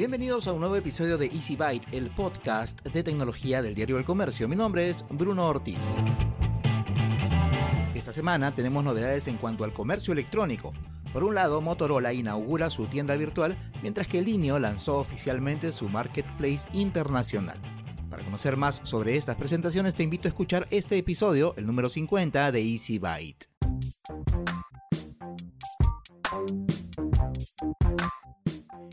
Bienvenidos a un nuevo episodio de Easy Byte, el podcast de tecnología del diario El Comercio. Mi nombre es Bruno Ortiz. Esta semana tenemos novedades en cuanto al comercio electrónico. Por un lado, Motorola inaugura su tienda virtual, mientras que Linio lanzó oficialmente su marketplace internacional. Para conocer más sobre estas presentaciones, te invito a escuchar este episodio, el número 50 de Easy Byte.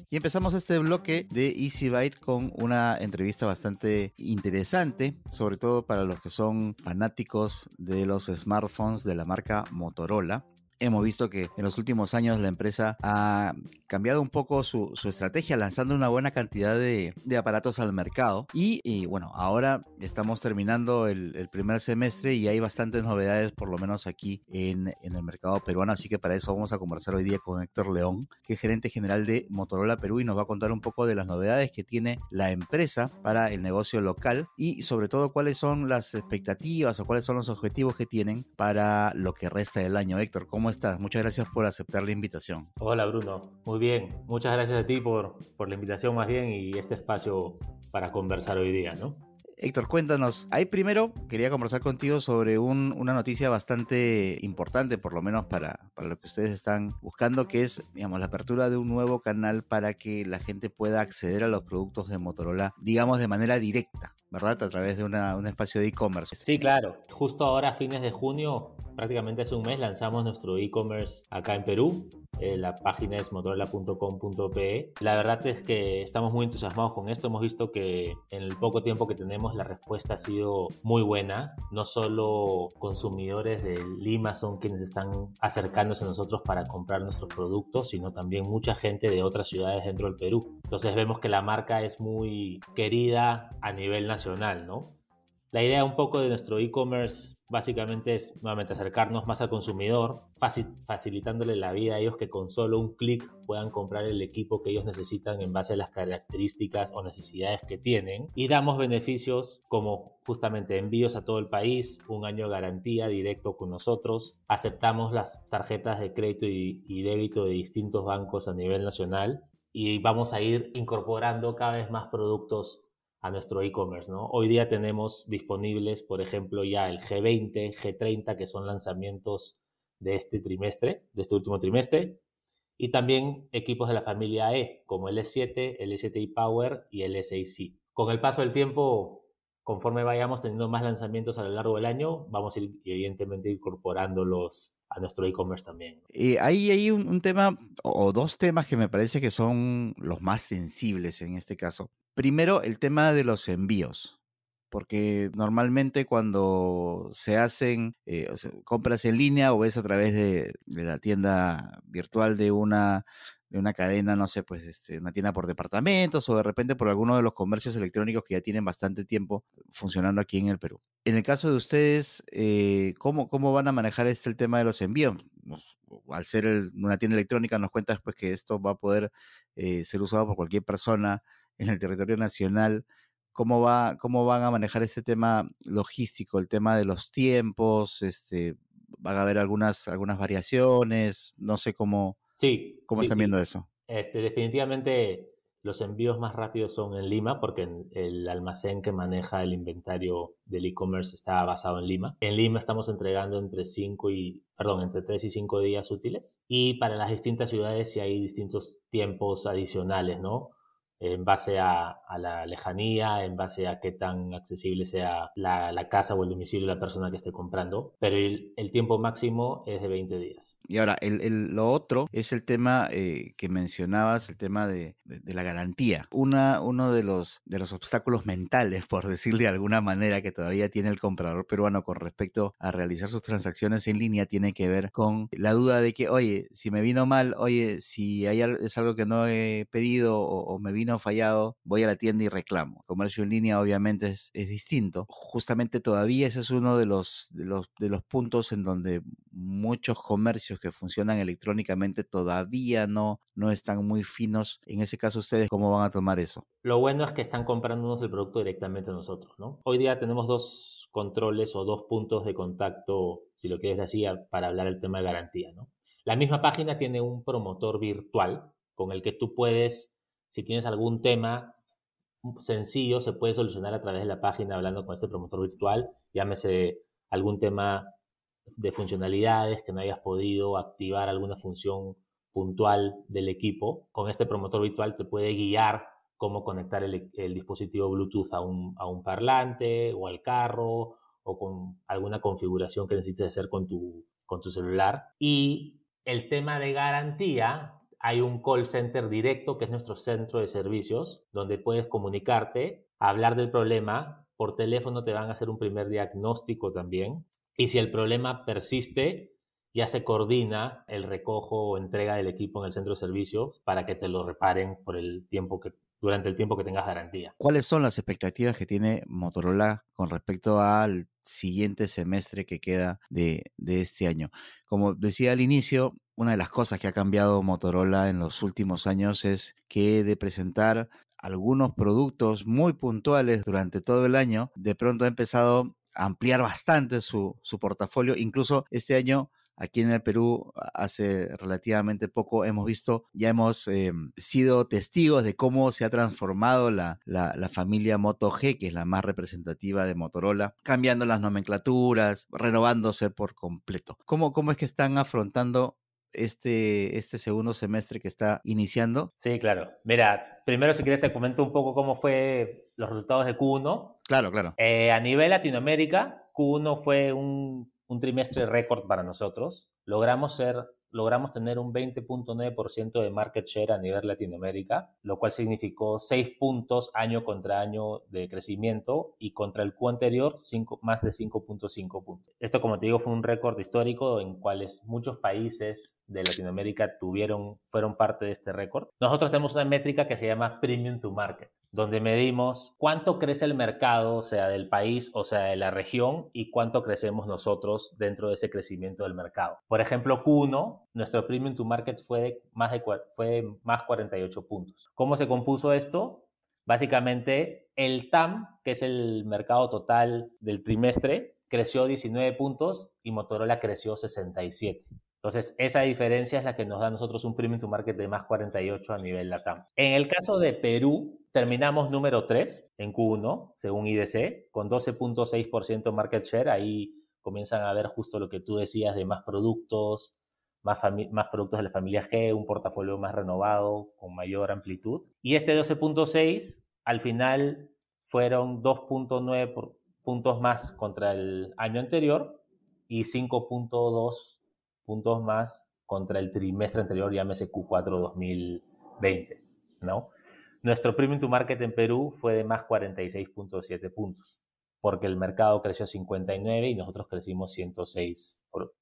Y empezamos este bloque de Easy Byte con una entrevista bastante interesante, sobre todo para los que son fanáticos de los smartphones de la marca Motorola. Hemos visto que en los últimos años la empresa ha cambiado un poco su, estrategia, lanzando una buena cantidad de, aparatos al mercado. Y, bueno, ahora estamos terminando el, primer semestre y hay bastantes novedades, por lo menos aquí en, el mercado peruano. Así que para eso vamos a conversar hoy día con Héctor León, que es gerente general de Motorola Perú y nos va a contar un poco de las novedades que tiene la empresa para el negocio local y sobre todo cuáles son las expectativas o cuáles son los objetivos que tienen para lo que resta del año. Héctor, ¿cómo ¿Cómo estás? Muchas gracias por aceptar la invitación. Hola Bruno, muy bien. Muchas gracias a ti por, por la invitación más bien y este espacio para conversar hoy día, ¿no? Héctor, cuéntanos. Ahí primero quería conversar contigo sobre una noticia bastante importante, por lo menos para, para lo que ustedes están buscando, que es, digamos, la apertura de un nuevo canal para que la gente pueda acceder a los productos de Motorola, digamos, de manera directa. ¿verdad? A través de un espacio de e-commerce. Sí, claro. Justo ahora, a fines de junio, prácticamente hace un mes, lanzamos nuestro e-commerce acá en Perú. Eh, la página es motorola.com.pe. La verdad es que estamos muy entusiasmados con esto. Hemos visto que en el poco tiempo que tenemos la respuesta ha sido muy buena. No solo consumidores de Lima son quienes están acercándose a nosotros para comprar nuestros productos, sino también mucha gente de otras ciudades dentro del Perú. Entonces vemos que la marca es muy querida a nivel nacional, ¿no? La idea un poco de nuestro e-commerce básicamente es nuevamente acercarnos más al consumidor, facilitándole la vida a ellos que con solo un clic puedan comprar el equipo que ellos necesitan en base a las características o necesidades que tienen. Y damos beneficios como justamente envíos a todo el país, un año de garantía directo con nosotros, aceptamos las tarjetas de crédito y débito de distintos bancos a nivel nacional y vamos a ir incorporando cada vez más productos a nuestro e-commerce, ¿no? Hoy día tenemos disponibles, por ejemplo, ya el G20, G30, que son lanzamientos de este trimestre, de este último trimestre, y también equipos de la familia E, como el S7, el S7i Power y el S6C. Con el paso del tiempo, conforme vayamos teniendo más lanzamientos a lo largo del año, vamos a ir, evidentemente, incorporándolos a nuestro e-commerce también. Y ahí hay un, tema o dos temas que me parece que son los más sensibles en este caso. Primero, el tema de los envíos. Porque normalmente cuando se hacen eh, compras en línea o es a través de, la tienda virtual de una de una cadena, no sé, pues este, una tienda por departamentos o de repente por alguno de los comercios electrónicos que ya tienen bastante tiempo funcionando aquí en el Perú. En el caso de ustedes, eh, ¿cómo, ¿cómo van a manejar este el tema de los envíos? al ser una tienda electrónica, nos cuentas pues que esto va a poder eh, ser usado por cualquier persona en el territorio nacional. ¿Cómo, va, ¿Cómo van a manejar este tema logístico, el tema de los tiempos? Este, ¿Van a haber algunas, algunas variaciones? No sé cómo, Sí. ¿Cómo están viendo eso? Este, definitivamente los envíos más rápidos son en Lima porque el almacén que maneja el inventario del e-commerce está basado en Lima. En Lima estamos entregando entre 5 y, perdón, entre 3 y 5 días útiles. Y para las distintas ciudades sí hay distintos tiempos adicionales, ¿no? En base a, la lejanía, en base a qué tan accesible sea la, casa o el domicilio de la persona que esté comprando, pero el, tiempo máximo es de 20 días. Y ahora, el, lo otro es el tema eh, que mencionabas, el tema de, la garantía. Una, uno de los, de los obstáculos mentales, por decirle de alguna manera, que todavía tiene el comprador peruano con respecto a realizar sus transacciones en línea, tiene que ver con la duda de que, oye, si me vino mal, oye, si hay, es algo que no he pedido o me vino fallado, voy a la tienda y reclamo. Comercio en línea obviamente es, distinto. Justamente todavía ese es uno de los, de los, de los puntos en donde muchos comercios que funcionan electrónicamente todavía no, no están muy finos. En ese caso, ¿ustedes cómo van a tomar eso? Lo bueno es que están comprándonos el producto directamente a nosotros, ¿no? Hoy día tenemos dos controles o dos puntos de contacto, si lo quieres decir, para hablar el tema de garantía, ¿no? La misma página tiene un promotor virtual con el que tú puedes si tienes algún tema sencillo, se puede solucionar a través de la página hablando con este promotor virtual, llámese algún tema de funcionalidades que no hayas podido activar alguna función puntual del equipo. Con este promotor virtual te puede guiar cómo conectar el, dispositivo Bluetooth a un, a un, parlante o al carro o con alguna configuración que necesites hacer con tu, con tu celular. Y el tema de garantía, hay un call center directo que es nuestro centro de servicios, donde puedes comunicarte, hablar del problema. Por teléfono te van a hacer un primer diagnóstico también. Y si el problema persiste, ya se coordina el recojo o entrega del equipo en el centro de servicios para que te lo reparen por el tiempo que durante el tiempo que tengas garantía. ¿Cuáles son las expectativas que tiene Motorola con respecto al siguiente semestre que queda de, de este año? Como decía al inicio, una de las cosas que ha cambiado Motorola en los últimos años es que de presentar algunos productos muy puntuales durante todo el año, de pronto ha empezado a ampliar bastante su, su portafolio. Incluso este año Aquí en el Perú, hace relativamente poco, hemos visto, ya hemos eh, sido testigos de cómo se ha transformado la, la, familia Moto G, que es la más representativa de Motorola, cambiando las nomenclaturas, renovándose por completo. ¿Cómo, cómo es que están afrontando este, este segundo semestre que está iniciando? Sí, claro. Mira, primero si quieres te comento un poco cómo fue los resultados de Q1. Claro, claro. Eh, a nivel Latinoamérica, Q1 fue un un trimestre récord para nosotros. Logramos ser logramos tener un 20.9% de market share a nivel Latinoamérica, lo cual significó 6 puntos año contra año de crecimiento y contra el Q anterior más de 5.5 puntos. Esto, como te digo, fue un récord histórico en cuales muchos países de Latinoamérica tuvieron, fueron parte de este récord. Nosotros tenemos una métrica que se llama Premium to Market donde medimos cuánto crece el mercado, sea del país o sea de la región, y cuánto crecemos nosotros dentro de ese crecimiento del mercado. Por ejemplo, Q1, nuestro premium to market fue más, de, fue más 48 puntos. ¿Cómo se compuso esto? Básicamente, el TAM, que es el mercado total del trimestre, creció 19 puntos y Motorola creció 67. Entonces, esa diferencia es la que nos da a nosotros un premium to market de más 48 a nivel LATAM. En el caso de Perú, terminamos número 3 en Q1, según IDC, con 12.6% market share. Ahí comienzan a ver justo lo que tú decías de más productos, más, productos de la familia G, un portafolio más renovado, con mayor amplitud. Y este 12.6 al final fueron 2.9 puntos más contra el año anterior y 5.2 puntos más contra el trimestre anterior, llámese Q4 2020, ¿no? Nuestro premium to market en Perú fue de más 46.7 puntos, porque el mercado creció 59 y nosotros crecimos 106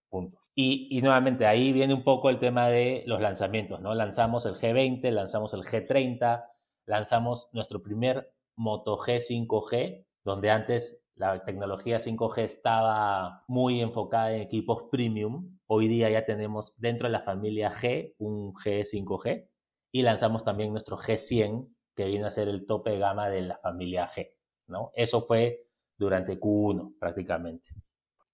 puntos. Y, y, nuevamente ahí viene un poco el tema de los lanzamientos, ¿no? Lanzamos el G20, lanzamos el G30, lanzamos nuestro primer Moto G 5G, donde antes la tecnología 5G estaba muy enfocada en equipos premium. Hoy día ya tenemos dentro de la familia G un G5G y lanzamos también nuestro G100, que viene a ser el tope de gama de la familia G. ¿no? Eso fue durante Q1 prácticamente.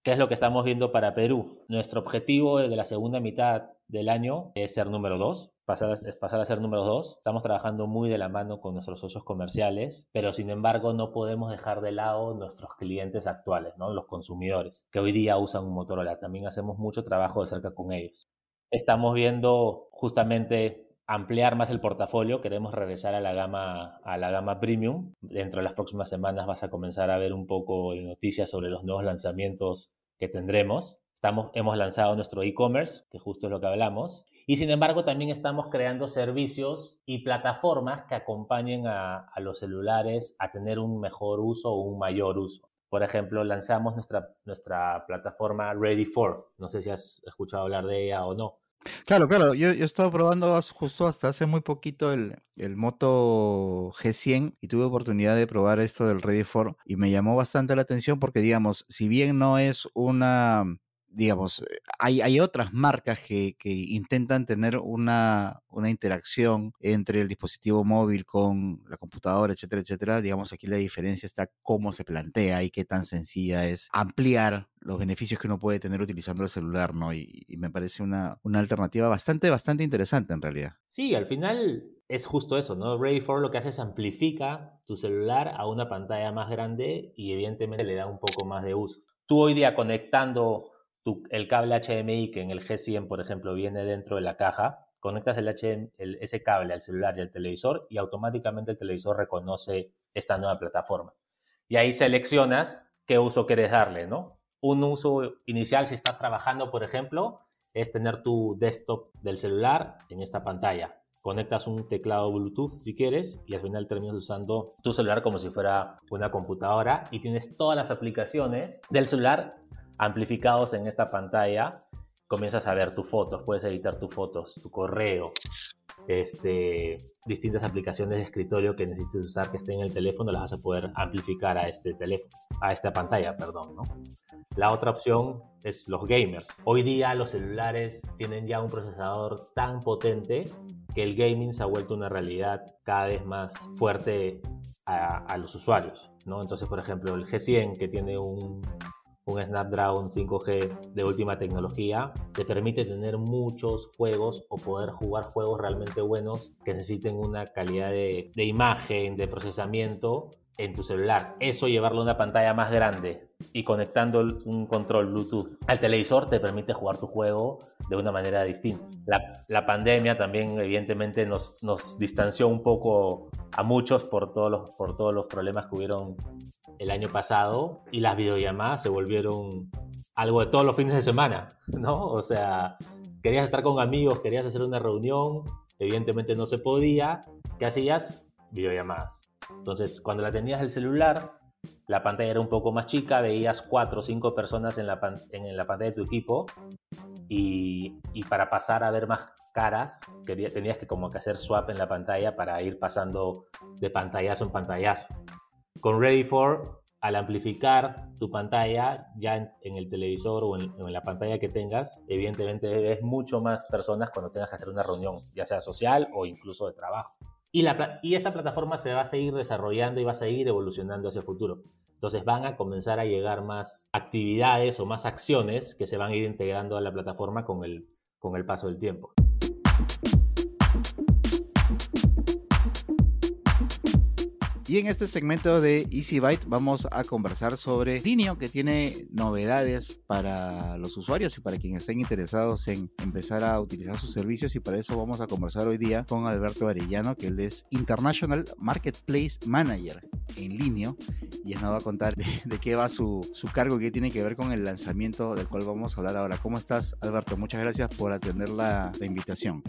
¿Qué es lo que estamos viendo para Perú? Nuestro objetivo de la segunda mitad del año es ser número 2, pasar, a ser número 2. Estamos trabajando muy de la mano con nuestros socios comerciales, pero sin embargo no podemos dejar de lado nuestros clientes actuales, ¿no? los consumidores, que hoy día usan un Motorola. También hacemos mucho trabajo de cerca con ellos. Estamos viendo justamente ampliar más el portafolio, queremos regresar a la gama a la gama premium. Dentro de las próximas semanas vas a comenzar a ver un poco de noticias sobre los nuevos lanzamientos que tendremos. Estamos, hemos lanzado nuestro e-commerce, que justo es lo que hablamos, y sin embargo también estamos creando servicios y plataformas que acompañen a, los celulares a tener un mejor uso o un mayor uso. Por ejemplo, lanzamos nuestra, nuestra plataforma Ready for. No sé si has escuchado hablar de ella o no Claro, claro, yo, yo he estado probando justo hasta hace muy poquito el, el Moto G100 y tuve oportunidad de probar esto del Ready for y me llamó bastante la atención porque, digamos, si bien no es una digamos, eh, hay, hay otras marcas que, que intentan tener una, una, interacción entre el dispositivo móvil con la computadora, etcétera, etcétera. Digamos, aquí la diferencia está cómo se plantea y qué tan sencilla es ampliar los beneficios que uno puede tener utilizando el celular, ¿no? Y, y me parece una, una alternativa bastante, bastante interesante en realidad. Sí, al final es justo eso, ¿no? Ready for lo que hace es amplifica tu celular a una pantalla más grande y evidentemente le da un poco más de uso. Tú hoy día conectando el cable HDMI que en el G100, por ejemplo, viene dentro de la caja, conectas el HDMI, ese cable al celular y al televisor y automáticamente el televisor reconoce esta nueva plataforma. Y ahí seleccionas qué uso quieres darle, ¿no? Un uso inicial, si estás trabajando, por ejemplo, es tener tu desktop del celular en esta pantalla. Conectas un teclado Bluetooth si quieres y al final terminas usando tu celular como si fuera una computadora y tienes todas las aplicaciones del celular amplificados en esta pantalla. Comienzas a ver tus fotos, puedes editar tus fotos, tu correo, este, distintas aplicaciones de escritorio que necesites usar que estén en el teléfono, las vas a poder amplificar a este teléfono, a esta pantalla, perdón. La otra opción es los gamers. Hoy día los celulares tienen ya un procesador tan potente que el gaming se ha vuelto una realidad cada vez más fuerte a, a los usuarios, ¿no? Entonces, por ejemplo, el G100 que tiene un un Snapdragon 5G de última tecnología te permite tener muchos juegos o poder jugar juegos realmente buenos que necesiten una calidad de, imagen, de procesamiento en tu celular. Eso llevarlo a una pantalla más grande y conectando un control Bluetooth al televisor te permite jugar tu juego de una manera distinta. La, pandemia también evidentemente nos, distanció un poco a muchos por todos, los, por todos los problemas que hubieron el año pasado y las videollamadas se volvieron algo de todos los fines de semana, ¿no? O sea, querías estar con amigos, querías hacer una reunión, evidentemente no se podía, ¿qué hacías? Videollamadas. Entonces, cuando la tenías el celular, la pantalla era un poco más chica, veías cuatro o cinco personas en la, en la pantalla de tu equipo y, para pasar a ver más caras, tenías que como que hacer swap en la pantalla para ir pasando de pantallazo en pantallazo. Con Ready for, al amplificar tu pantalla ya en, el televisor o en, la pantalla que tengas, evidentemente ves mucho más personas cuando tengas que hacer una reunión, ya sea social o incluso de trabajo. Y esta plataforma se va a seguir desarrollando y va a seguir evolucionando hacia el futuro. Entonces van a comenzar a llegar más actividades o más acciones que se van a ir integrando a la plataforma con el, con el paso del tiempo. Y en este segmento de Easy Byte vamos a conversar sobre Linio, que tiene novedades para los usuarios y para quienes estén interesados en empezar a utilizar sus servicios. Y para eso vamos a conversar hoy día con Alberto Arellano, que él es International Marketplace Manager en Linio. Y nos va a contar de, qué va su, su cargo, que tiene que ver con el lanzamiento del cual vamos a hablar ahora. ¿Cómo estás, Alberto? Muchas gracias por atender la, la invitación.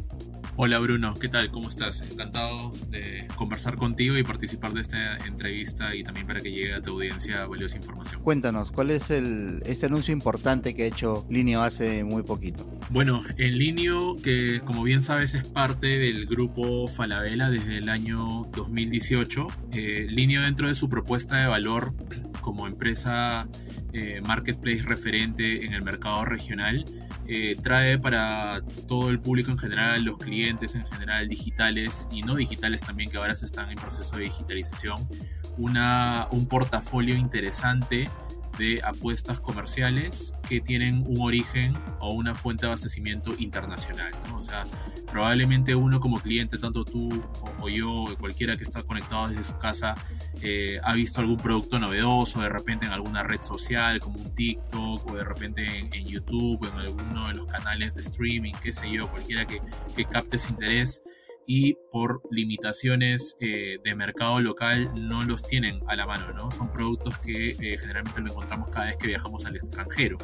Hola, Bruno. ¿Qué tal? ¿Cómo estás? Encantado de conversar contigo y participar de este entrevista y también para que llegue a tu audiencia valiosa información. Cuéntanos, ¿cuál es el, este anuncio importante que ha hecho Linio hace muy poquito? Bueno, en Linio, que como bien sabes es parte del grupo Falabella desde el año 2018, eh, Linio dentro de su propuesta de valor como empresa eh, marketplace referente en el mercado regional, eh, trae para todo el público en general, los clientes en general, digitales y no digitales también, que ahora se están en proceso de digitalización, una, un portafolio interesante de apuestas comerciales que tienen un origen o una fuente de abastecimiento internacional. O sea, probablemente uno como cliente, tanto tú o, yo cualquiera que está conectado desde su casa, eh, ha visto algún producto novedoso, de repente en alguna red social como un TikTok o de repente en, YouTube o en alguno de los canales de streaming, qué sé yo, cualquiera que, que capte su interés y por limitaciones eh, de mercado local no los tienen a la mano, ¿no? Son productos que eh, generalmente lo encontramos cada vez que viajamos al extranjero.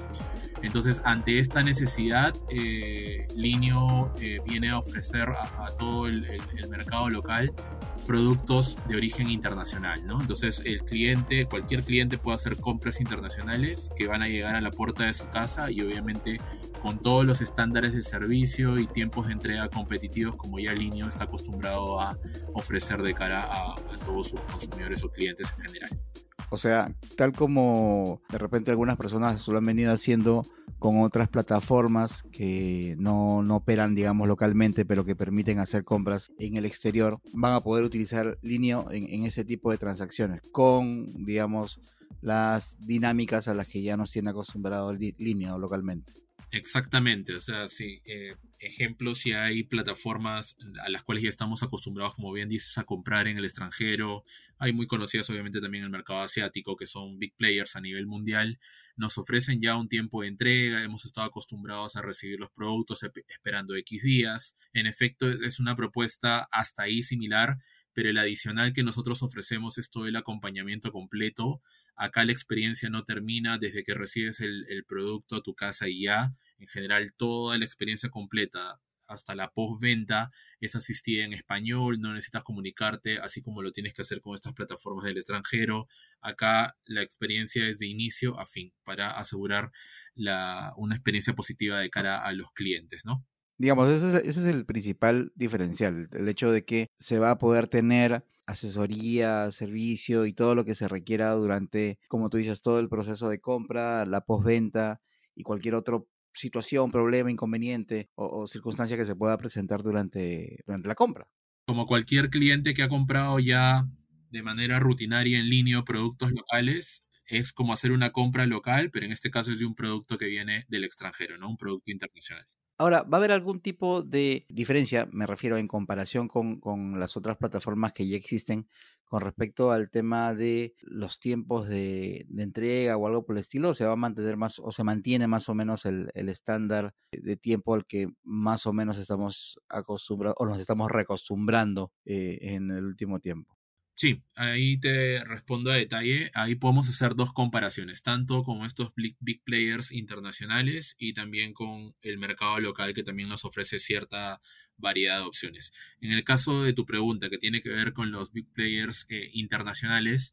Entonces, ante esta necesidad, eh, Linio eh, viene a ofrecer a, todo el, el, mercado local productos de origen internacional, ¿no? Entonces, el cliente, cualquier cliente puede hacer compras internacionales que van a llegar a la puerta de su casa y obviamente con todos los estándares de servicio y tiempos de entrega competitivos como ya Linio está acostumbrado a ofrecer de cara a, todos sus consumidores o clientes en general. O sea, tal como de repente algunas personas lo han venido haciendo con otras plataformas que no, no, operan, digamos, localmente, pero que permiten hacer compras en el exterior, van a poder utilizar Linio en, en ese tipo de transacciones con, digamos, las dinámicas a las que ya nos tiene acostumbrado Linio localmente. Exactamente, o sea, sí, eh, ejemplos si hay plataformas a las cuales ya estamos acostumbrados, como bien dices, a comprar en el extranjero. Hay muy conocidas obviamente también en el mercado asiático, que son big players a nivel mundial. Nos ofrecen ya un tiempo de entrega, hemos estado acostumbrados a recibir los productos esperando X días. En efecto, es una propuesta hasta ahí similar, pero el adicional que nosotros ofrecemos es todo el acompañamiento completo. Acá la experiencia no termina desde que recibes el, producto a tu casa y ya. En general, toda la experiencia completa hasta la postventa es asistida en español, no necesitas comunicarte, así como lo tienes que hacer con estas plataformas del extranjero. Acá la experiencia es de inicio a fin para asegurar una experiencia positiva de cara a los clientes, ¿no? Digamos, ese es, el principal diferencial, el hecho de que se va a poder tener asesoría, servicio y todo lo que se requiera durante, como tú dices, todo el proceso de compra, la postventa y cualquier otra situación, problema, inconveniente o, circunstancia que se pueda presentar durante, durante la compra. Como cualquier cliente que ha comprado ya de manera rutinaria en línea productos locales, es como hacer una compra local, pero en este caso es de un producto que viene del extranjero, ¿no? Un producto internacional. Ahora, ¿va a haber algún tipo de diferencia, me refiero en comparación con, las otras plataformas que ya existen, con respecto al tema de los tiempos de, entrega o algo por el estilo? ¿O se va a mantener más, o se mantiene más o menos el, estándar de tiempo al que más o menos estamos acostumbrados, o nos estamos reacostumbrando eh, en el último tiempo? Sí, ahí te respondo a detalle. Ahí podemos hacer dos comparaciones, tanto con estos big, players internacionales y también con el mercado local que también nos ofrece cierta variedad de opciones. En el caso de tu pregunta que tiene que ver con los big players eh, internacionales,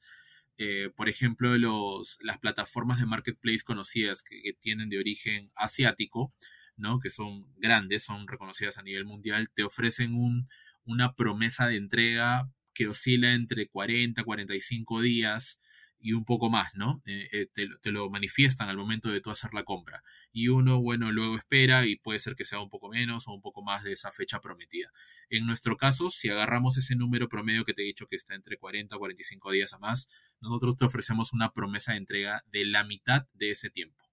eh, por ejemplo, los, las plataformas de marketplace conocidas que, tienen de origen asiático, ¿no? que son grandes, son reconocidas a nivel mundial, te ofrecen un, una promesa de entrega que oscila entre 40, 45 días y un poco más, ¿no? Eh, eh, te, lo manifiestan al momento de tú hacer la compra. Y uno, bueno, luego espera y puede ser que sea un poco menos o un poco más de esa fecha prometida. En nuestro caso, si agarramos ese número promedio que te he dicho que está entre 40 o 45 días a más, nosotros te ofrecemos una promesa de entrega de la mitad de ese tiempo.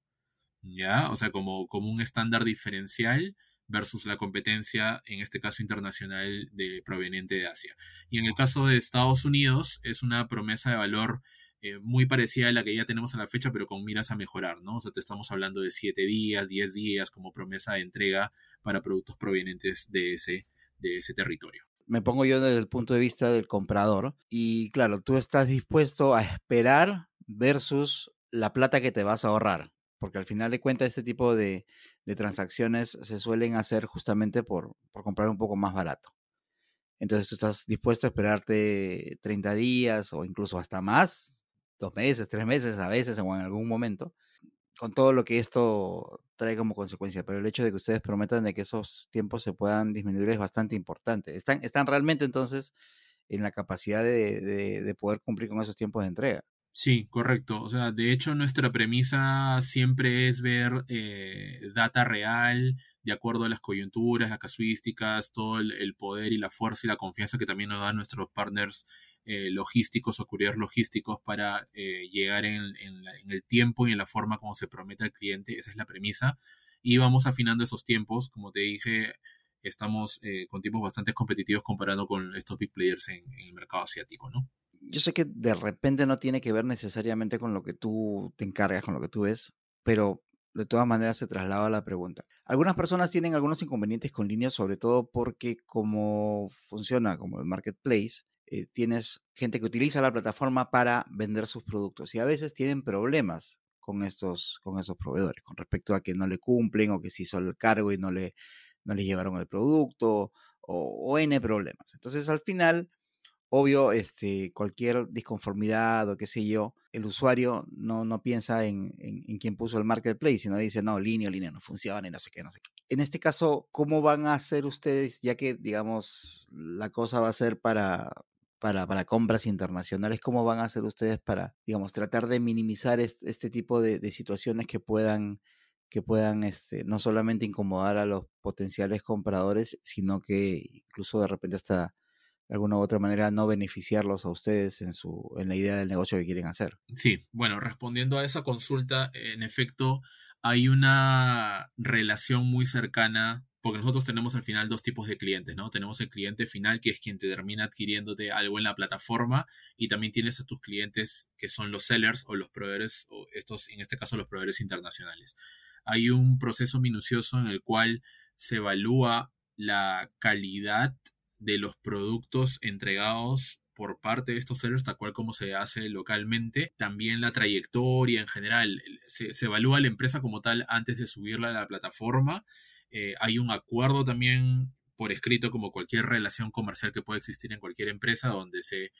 ¿Ya? O sea, como, como un estándar diferencial versus la competencia, en este caso internacional, de, proveniente de Asia. Y en el caso de Estados Unidos, es una promesa de valor eh, muy parecida a la que ya tenemos a la fecha, pero con miras a mejorar, ¿no? O sea, te estamos hablando de 7 días, 10 días como promesa de entrega para productos provenientes de ese, de ese territorio. Me pongo yo desde el punto de vista del comprador y claro, tú estás dispuesto a esperar versus la plata que te vas a ahorrar porque al final de cuentas este tipo de, transacciones se suelen hacer justamente por, comprar un poco más barato. Entonces tú estás dispuesto a esperarte 30 días o incluso hasta más, dos meses, tres meses a veces o en algún momento, con todo lo que esto trae como consecuencia. Pero el hecho de que ustedes prometan de que esos tiempos se puedan disminuir es bastante importante. Están, están realmente entonces en la capacidad de poder cumplir con esos tiempos de entrega. Sí, correcto. O sea, de hecho nuestra premisa siempre es ver eh, data real, de acuerdo a las coyunturas, las casuísticas, todo el, poder y la fuerza y la confianza que también nos dan nuestros partners eh, logísticos o couriers logísticos para eh, llegar en, el tiempo y en la forma como se promete al cliente. Esa es la premisa. Y vamos afinando esos tiempos. Como te dije, estamos con tiempos bastante competitivos comparando con estos big players en el mercado asiático, ¿no? Yo sé que de repente no tiene que ver necesariamente con lo que tú te encargas, con lo que tú ves, pero de todas maneras se traslada la pregunta. Algunas personas tienen algunos inconvenientes con líneas, sobre todo porque como funciona como el marketplace, eh, tienes gente que utiliza la plataforma para vender sus productos y a veces tienen problemas con estos, con esos proveedores, con respecto a que no le cumplen o que se hizo el cargo y no le, no le llevaron el producto o, o N problemas. Entonces al final obvio, este, cualquier disconformidad o qué sé yo, el usuario no, no piensa en, en, quién puso el marketplace, sino dice, no, línea, línea no funciona y no sé qué, no sé qué. En este caso, ¿cómo van a hacer ustedes, ya que, digamos, la cosa va a ser para, para, para compras internacionales, cómo van a hacer ustedes para, digamos, tratar de minimizar este, tipo de, de, situaciones que puedan que puedan este, no solamente incomodar a los potenciales compradores, sino que incluso de repente hasta de alguna u otra manera no beneficiarlos a ustedes en, su, en la idea del negocio que quieren hacer. Sí, bueno, respondiendo a esa consulta, en efecto, hay una relación muy cercana porque nosotros tenemos al final dos tipos de clientes, ¿no? Tenemos el cliente final, que es quien te termina adquiriéndote algo en la plataforma, y también tienes a tus clientes que son los sellers o los proveedores, o estos, en este caso, los proveedores internacionales. Hay un proceso minucioso en el cual se evalúa la calidad de los productos entregados por parte de estos sellers, tal cual como se hace localmente. También la trayectoria en general. Se, evalúa la empresa como tal antes de subirla a la plataforma eh, hay un acuerdo también por escrito, como cualquier relación comercial que pueda existir en cualquier empresa, donde se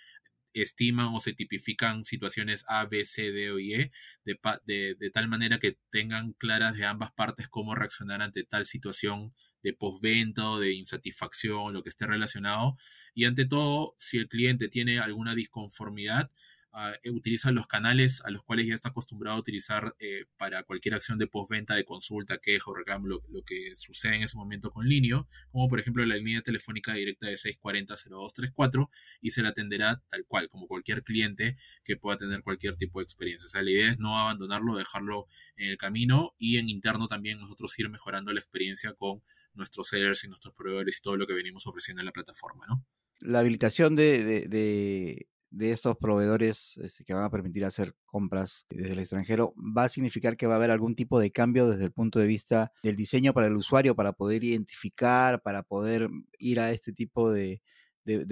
estiman o se tipifican situaciones A, B, C, D o E, de, de, tal manera que tengan claras de ambas partes cómo reaccionar ante tal situación de postventa o de insatisfacción, lo que esté relacionado. Y ante todo, si el cliente tiene alguna disconformidad, eh, utiliza los canales a los cuales ya está acostumbrado a utilizar eh, para cualquier acción de postventa, de consulta, queja o reclamo, lo, que sucede en ese momento con Linio, como por ejemplo la línea telefónica directa de 640-0234 y se la atenderá tal cual, como cualquier cliente que pueda tener cualquier tipo de experiencia. O sea, la idea es no abandonarlo, dejarlo en el camino y en interno también nosotros ir mejorando la experiencia con nuestros sellers y nuestros proveedores y todo lo que venimos ofreciendo en la plataforma, ¿no? La habilitación de estos proveedores este, que van a permitir hacer compras desde el extranjero, va a significar que va a haber algún tipo de cambio desde el punto de vista del diseño para el usuario, para poder identificar, para poder ir a este tipo de,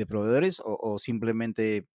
proveedores o, simplemente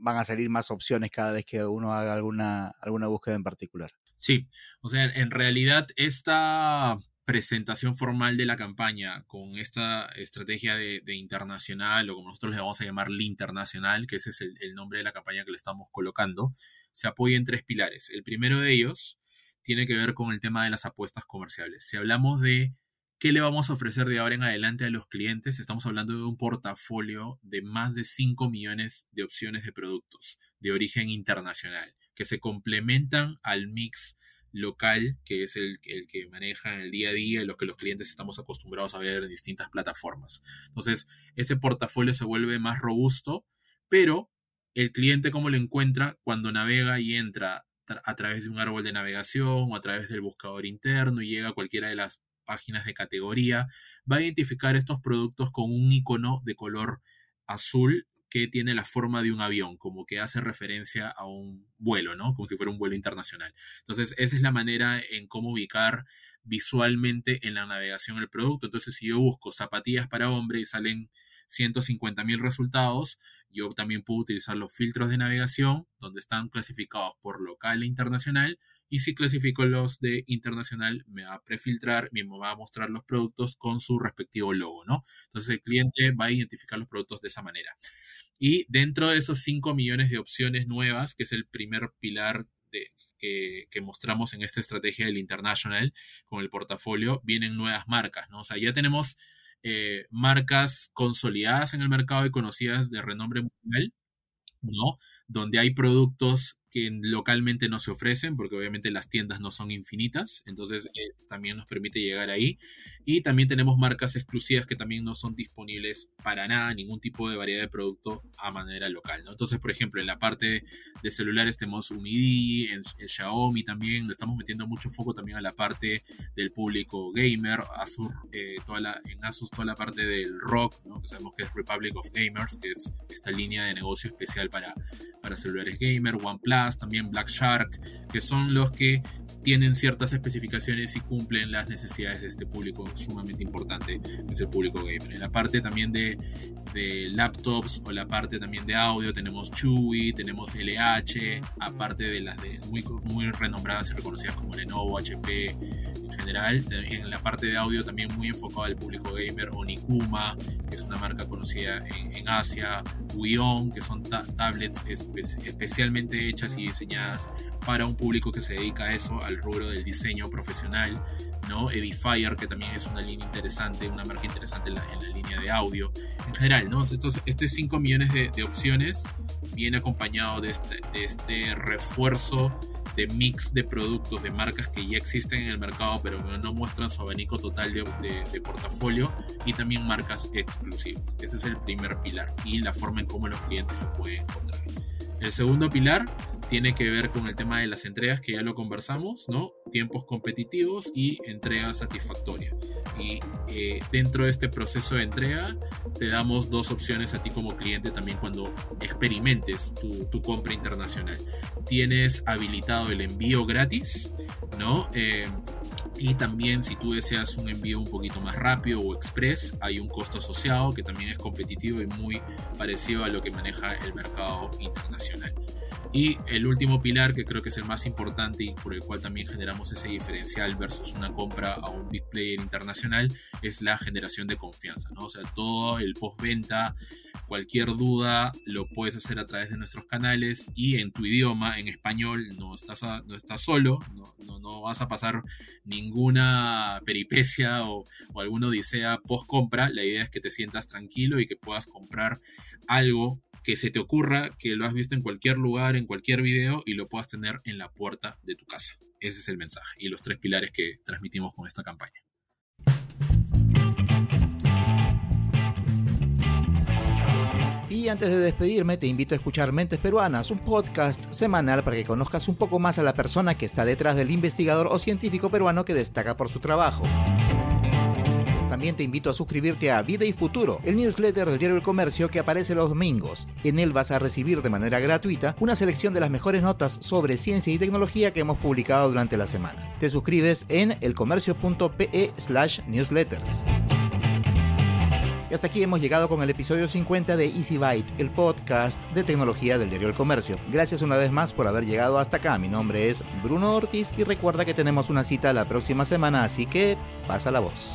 van a salir más opciones cada vez que uno haga alguna, alguna búsqueda en particular. Sí, o sea, en realidad esta presentación formal de la campaña con esta estrategia de, internacional o como nosotros le vamos a llamar la internacional, que ese es el, nombre de la campaña que le estamos colocando, se apoya en tres pilares. El primero de ellos tiene que ver con el tema de las apuestas comerciales. Si hablamos de qué le vamos a ofrecer de ahora en adelante a los clientes, estamos hablando de un portafolio de más de 5 millones de opciones de productos de origen internacional que se complementan al mix local, que es el, que maneja en el día a día, lo que los clientes estamos acostumbrados a ver en distintas plataformas. Entonces, ese portafolio se vuelve más robusto, pero el cliente cómo lo encuentra cuando navega y entra a través de un árbol de navegación o a través del buscador interno y llega a cualquiera de las páginas de categoría, va a identificar estos productos con un icono de color azul que tiene la forma de un avión, como que hace referencia a un vuelo, ¿no? Como si fuera un vuelo internacional. Entonces, esa es la manera en cómo ubicar visualmente en la navegación el producto. Entonces, si yo busco zapatillas para hombre y salen 150 mil resultados, yo también puedo utilizar los filtros de navegación, donde están clasificados por local e internacional, y si clasifico los de internacional, me va a prefiltrar, me va a mostrar los productos con su respectivo logo, ¿no? Entonces el cliente va a identificar los productos de esa manera. Y dentro de esos 5 millones de opciones nuevas, que es el primer pilar que, mostramos en esta estrategia del International con el portafolio, vienen nuevas marcas, ¿no? O sea, ya tenemos eh, marcas consolidadas en el mercado y conocidas de renombre mundial, ¿no? Donde hay productos que localmente no se ofrecen, porque obviamente las tiendas no son infinitas, entonces eh, también nos permite llegar ahí. Y también tenemos marcas exclusivas que también no son disponibles para nada, ningún tipo de variedad de producto a manera local. Entonces, por ejemplo, en la parte de celulares tenemos Umidi, en, Xiaomi también, le estamos metiendo mucho foco también a la parte del público gamer, Asus, eh, toda la, en Asus toda la parte del rock, que sabemos que es Republic of Gamers, que es esta línea de negocio especial para, para celulares gamer, OnePlus, también Black Shark, que son los que tienen ciertas especificaciones y cumplen las necesidades de este público sumamente importante, es el público gamer. En la parte también de, de laptops o la parte también de audio tenemos Chewy, tenemos LH, aparte de las de muy, muy renombradas y reconocidas como Lenovo, HP en general. En la parte de audio también muy enfocado al público gamer, Onikuma, que es una marca conocida en, en Asia, Wion, que son tablets especialmente hechas y diseñadas para un público que se dedica a eso, al rubro del diseño profesional, ¿no? Edifier, que también es una línea interesante, una marca interesante en la, línea de audio. En general, ¿no? Entonces, este 5 millones de, opciones viene acompañado de este, de este refuerzo de mix de productos de marcas que ya existen en el mercado pero no muestran su abanico total de, de, portafolio y también marcas exclusivas. Ese es el primer pilar y la forma en cómo los clientes lo pueden encontrar. El segundo pilar tiene que ver con el tema de las entregas que ya lo conversamos, ¿no? Tiempos competitivos y entrega satisfactoria. Y eh, dentro de este proceso de entrega te damos dos opciones a ti como cliente también cuando experimentes tu, tu compra internacional. Tienes habilitado el envío gratis, ¿no? Eh, y también si tú deseas un envío un poquito más rápido o express, hay un costo asociado que también es competitivo y muy parecido a lo que maneja el mercado internacional. Y el último pilar, que creo que es el más importante y por el cual también generamos ese diferencial versus una compra a un big player internacional, es la generación de confianza. ¿no? O sea, todo el postventa, cualquier duda lo puedes hacer a través de nuestros canales y en tu idioma, en español, no estás, no estás solo, no, no, no, vas a pasar ninguna peripecia o, o alguna odisea post compra. La idea es que te sientas tranquilo y que puedas comprar algo que se te ocurra que lo has visto en cualquier lugar, en cualquier video y lo puedas tener en la puerta de tu casa. Ese es el mensaje y los tres pilares que transmitimos con esta campaña. Y antes de despedirme, te invito a escuchar Mentes Peruanas, un podcast semanal para que conozcas un poco más a la persona que está detrás del investigador o científico peruano que destaca por su trabajo. También te invito a suscribirte a Vida y Futuro, el newsletter del diario El Comercio que aparece los domingos. En él vas a recibir de manera gratuita una selección de las mejores notas sobre ciencia y tecnología que hemos publicado durante la semana. Te suscribes en elcomercio.pe slash newsletters. Y hasta aquí hemos llegado con el episodio 50 de Easy Byte, el podcast de tecnología del diario El Comercio. Gracias una vez más por haber llegado hasta acá. Mi nombre es Bruno Ortiz y recuerda que tenemos una cita la próxima semana, así que pasa la voz.